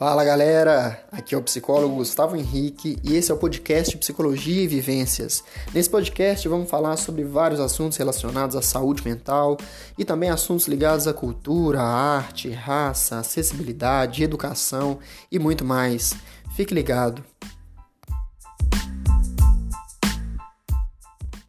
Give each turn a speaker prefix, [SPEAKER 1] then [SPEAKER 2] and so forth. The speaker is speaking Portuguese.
[SPEAKER 1] Fala galera, aqui é o psicólogo Gustavo Henrique e esse é o podcast Psicologia e Vivências. Nesse podcast vamos falar sobre vários assuntos relacionados à saúde mental e também assuntos ligados à cultura, à arte, raça, acessibilidade, educação e muito mais. Fique ligado.